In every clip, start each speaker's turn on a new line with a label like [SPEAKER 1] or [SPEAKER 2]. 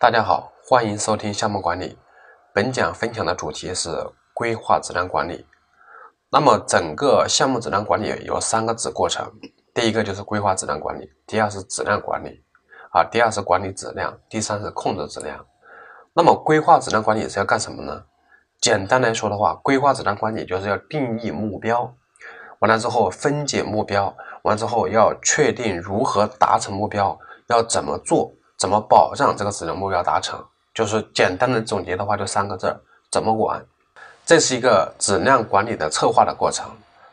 [SPEAKER 1] 大家好，欢迎收听项目管理。本讲分享的主题是规划质量管理。那么整个项目质量管理有三个子过程，第一个就是规划质量管理，第二是质量管理，啊，第二是管理质量，第三是控制质量。那么规划质量管理是要干什么呢？简单来说的话，规划质量管理就是要定义目标，完了之后分解目标，完之后要确定如何达成目标，要怎么做。怎么保障这个质量目标达成？就是简单的总结的话，就三个字：怎么管。这是一个质量管理的策划的过程。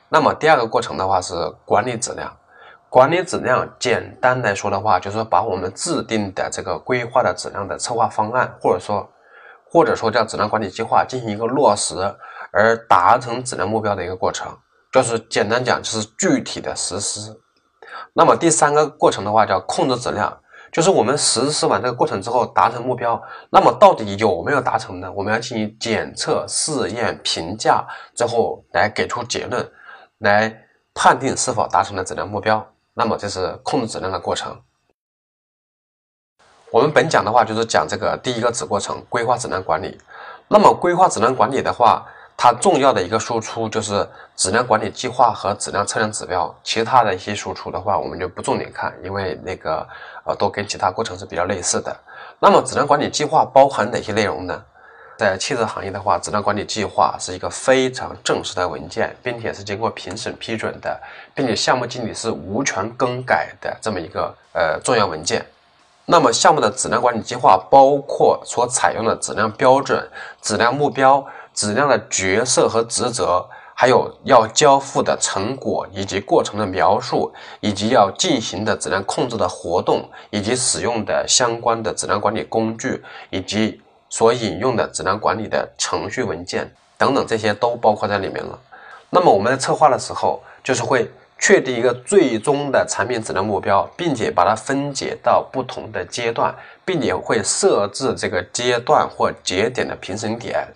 [SPEAKER 1] 那么第二个过程的话是管理质量。管理质量，简单来说的话，就是把我们制定的这个规划的质量的策划方案，或者说或者说叫质量管理计划进行一个落实，而达成质量目标的一个过程。就是简单讲，就是具体的实施。那么第三个过程的话叫控制质量。就是我们实施完这个过程之后达成目标，那么到底有没有达成呢？我们要进行检测、试验、评价最后来给出结论，来判定是否达成了质量目标。那么这是控制质量的过程。我们本讲的话就是讲这个第一个子过程——规划质量管理。那么规划质量管理的话，它重要的一个输出就是质量管理计划和质量测量指标，其他的一些输出的话，我们就不重点看，因为那个呃都跟其他过程是比较类似的。那么质量管理计划包含哪些内容呢？在汽车行业的话，质量管理计划是一个非常正式的文件，并且是经过评审批准的，并且项目经理是无权更改的这么一个呃重要文件。那么项目的质量管理计划包括所采用的质量标准、质量目标。质量的角色和职责，还有要交付的成果以及过程的描述，以及要进行的质量控制的活动，以及使用的相关的质量管理工具，以及所引用的质量管理的程序文件等等，这些都包括在里面了。那么我们在策划的时候，就是会确定一个最终的产品质量目标，并且把它分解到不同的阶段，并且会设置这个阶段或节点的评审点。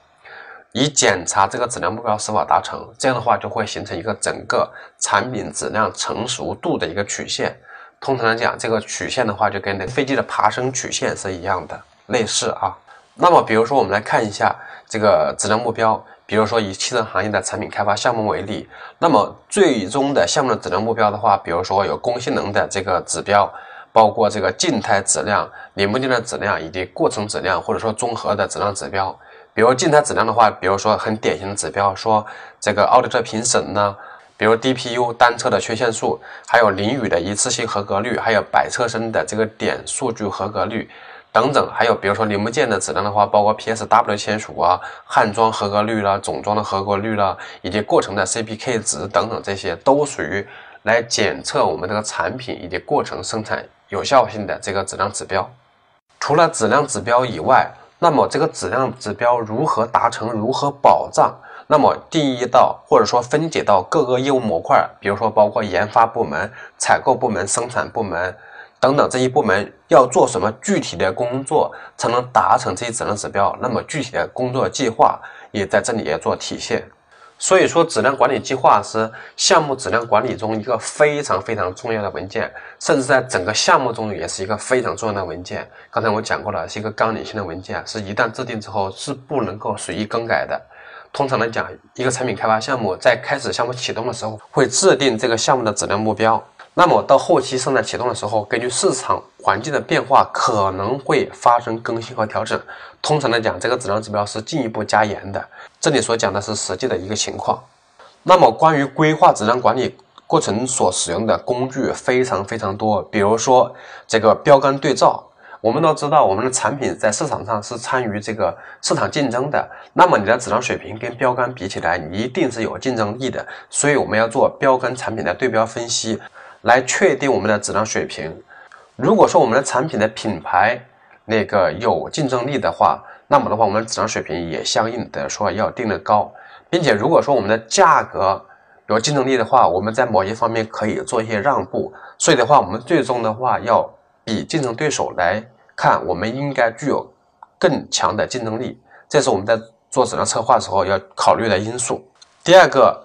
[SPEAKER 1] 以检查这个质量目标是否达成，这样的话就会形成一个整个产品质量成熟度的一个曲线。通常来讲，这个曲线的话就跟那飞机的爬升曲线是一样的，类似啊。那么，比如说我们来看一下这个质量目标，比如说以汽车行业的产品开发项目为例，那么最终的项目的质量目标的话，比如说有工性能的这个指标，包括这个静态质量、零部件的质量以及过程质量，或者说综合的质量指标。比如静态质量的话，比如说很典型的指标，说这个奥迪车评审呢，比如 DPU 单车的缺陷数，还有淋雨的一次性合格率，还有百车身的这个点数据合格率等等，还有比如说零部件的质量的话，包括 PSW 签署啊、焊装合格率啦、总装的合格率啦，以及过程的 CPK 值等等，这些都属于来检测我们这个产品以及过程生产有效性的这个质量指标。除了质量指标以外，那么这个质量指标如何达成？如何保障？那么定义到或者说分解到各个业务模块，比如说包括研发部门、采购部门、生产部门等等这些部门要做什么具体的工作才能达成这些质量指标？那么具体的工作计划也在这里也做体现。所以说，质量管理计划是项目质量管理中一个非常非常重要的文件，甚至在整个项目中也是一个非常重要的文件。刚才我讲过了，是一个纲领性的文件，是一旦制定之后是不能够随意更改的。通常来讲，一个产品开发项目在开始项目启动的时候，会制定这个项目的质量目标。那么到后期生产启动的时候，根据市场环境的变化，可能会发生更新和调整。通常来讲，这个质量指标是进一步加严的。这里所讲的是实际的一个情况。那么关于规划质量管理过程所使用的工具非常非常多，比如说这个标杆对照。我们都知道，我们的产品在市场上是参与这个市场竞争的。那么你的质量水平跟标杆比起来，你一定是有竞争力的。所以我们要做标杆产品的对标分析。来确定我们的质量水平。如果说我们的产品的品牌那个有竞争力的话，那么的话，我们的质量水平也相应的说要定的高，并且如果说我们的价格有竞争力的话，我们在某些方面可以做一些让步。所以的话，我们最终的话要比竞争对手来看，我们应该具有更强的竞争力。这是我们在做质量策划时候要考虑的因素。第二个，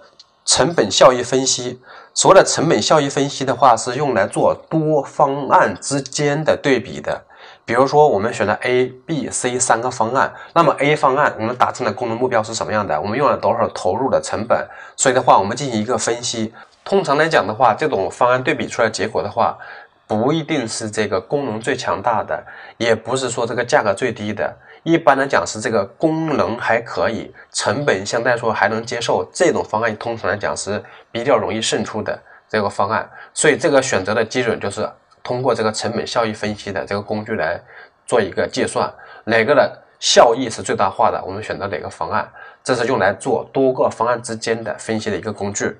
[SPEAKER 1] 成本效益分析。所谓的成本效益分析的话，是用来做多方案之间的对比的。比如说，我们选了 A、B、C 三个方案，那么 A 方案我们达成的功能目标是什么样的？我们用了多少投入的成本？所以的话，我们进行一个分析。通常来讲的话，这种方案对比出来结果的话，不一定是这个功能最强大的，也不是说这个价格最低的。一般来讲是这个功能还可以，成本相对来说还能接受。这种方案通常来讲是比较容易胜出的这个方案。所以这个选择的基准就是。通过这个成本效益分析的这个工具来做一个计算，哪个的效益是最大化的，我们选择哪个方案，这是用来做多个方案之间的分析的一个工具。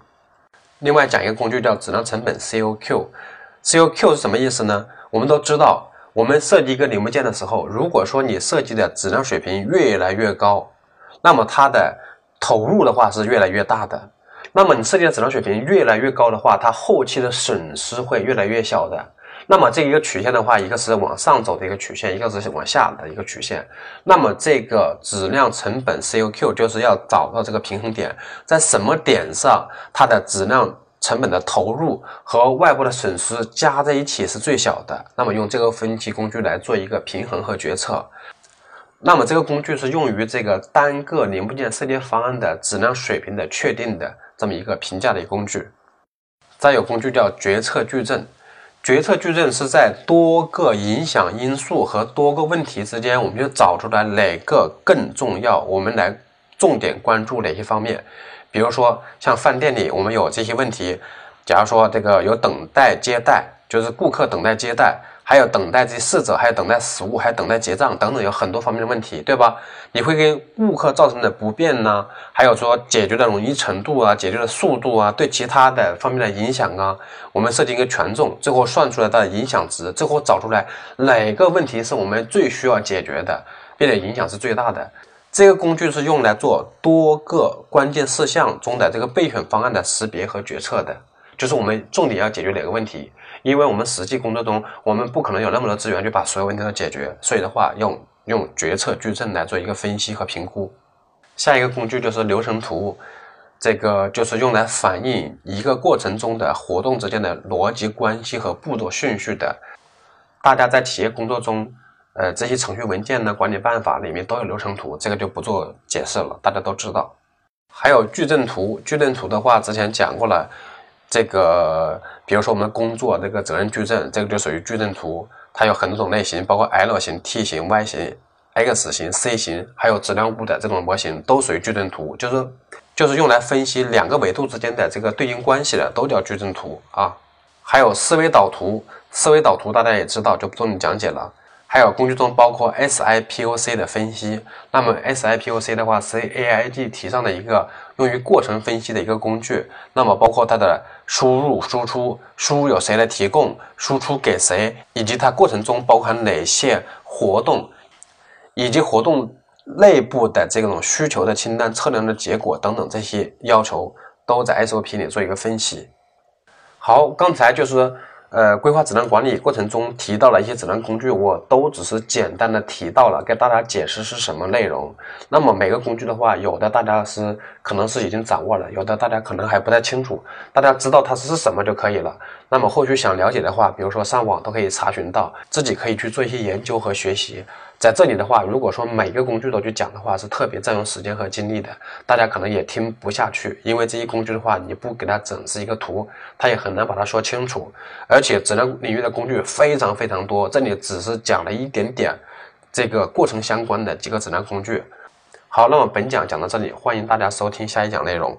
[SPEAKER 1] 另外讲一个工具叫质量成本 C.O.Q C O Q 是什么意思呢？我们都知道，我们设计一个零部件的时候，如果说你设计的质量水平越来越高，那么它的投入的话是越来越大的。那么你设计的质量水平越来越高的话，它后期的损失会越来越小的。那么这一个曲线的话，一个是往上走的一个曲线，一个是往下的一个曲线。那么这个质量成本 COQ 就是要找到这个平衡点，在什么点上它的质量成本的投入和外部的损失加在一起是最小的。那么用这个分析工具来做一个平衡和决策。那么这个工具是用于这个单个零部件设计方案的质量水平的确定的这么一个评价的一个工具。再有工具叫决策矩阵。决策矩阵是在多个影响因素和多个问题之间，我们就找出来哪个更重要，我们来重点关注哪些方面。比如说，像饭店里，我们有这些问题，假如说这个有等待接待，就是顾客等待接待。还有等待这些侍者，还有等待食物，还有等待结账等等，有很多方面的问题，对吧？你会给顾客造成的不便呢？还有说解决的容易程度啊，解决的速度啊，对其他的方面的影响啊，我们设定一个权重，最后算出来它的影响值，最后找出来哪个问题是我们最需要解决的，并且影响是最大的。这个工具是用来做多个关键事项中的这个备选方案的识别和决策的，就是我们重点要解决哪个问题。因为我们实际工作中，我们不可能有那么多资源去把所有问题都解决，所以的话，用用决策矩阵来做一个分析和评估。下一个工具就是流程图，这个就是用来反映一个过程中的活动之间的逻辑关系和步骤顺序的。大家在企业工作中，呃，这些程序文件呢、管理办法里面都有流程图，这个就不做解释了，大家都知道。还有矩阵图，矩阵图的话，之前讲过了。这个，比如说我们工作这个责任矩阵，这个就属于矩阵图，它有很多种类型，包括 L 型、T 型、Y 型、X 型、C 型，还有质量物的这种模型都属于矩阵图，就是就是用来分析两个维度之间的这个对应关系的，都叫矩阵图啊。还有思维导图，思维导图大家也知道，就不重点讲解了。还有工具中包括 SIPOC 的分析，那么 SIPOC 的话是 AIG 提上的一个用于过程分析的一个工具。那么包括它的输入、输出，输入由谁来提供，输出给谁，以及它过程中包含哪些活动，以及活动内部的这种需求的清单、测量的结果等等这些要求，都在 SOP 里做一个分析。好，刚才就是。呃，规划质量管理过程中提到了一些质量工具，我都只是简单的提到了，给大家解释是什么内容。那么每个工具的话，有的大家是可能是已经掌握了，有的大家可能还不太清楚。大家知道它是什么就可以了。那么后续想了解的话，比如说上网都可以查询到，自己可以去做一些研究和学习。在这里的话，如果说每个工具都去讲的话，是特别占用时间和精力的，大家可能也听不下去。因为这些工具的话，你不给它整是一个图，它也很难把它说清楚。而且质量领域的工具非常非常多，这里只是讲了一点点这个过程相关的几个质量工具。好，那么本讲讲到这里，欢迎大家收听下一讲内容。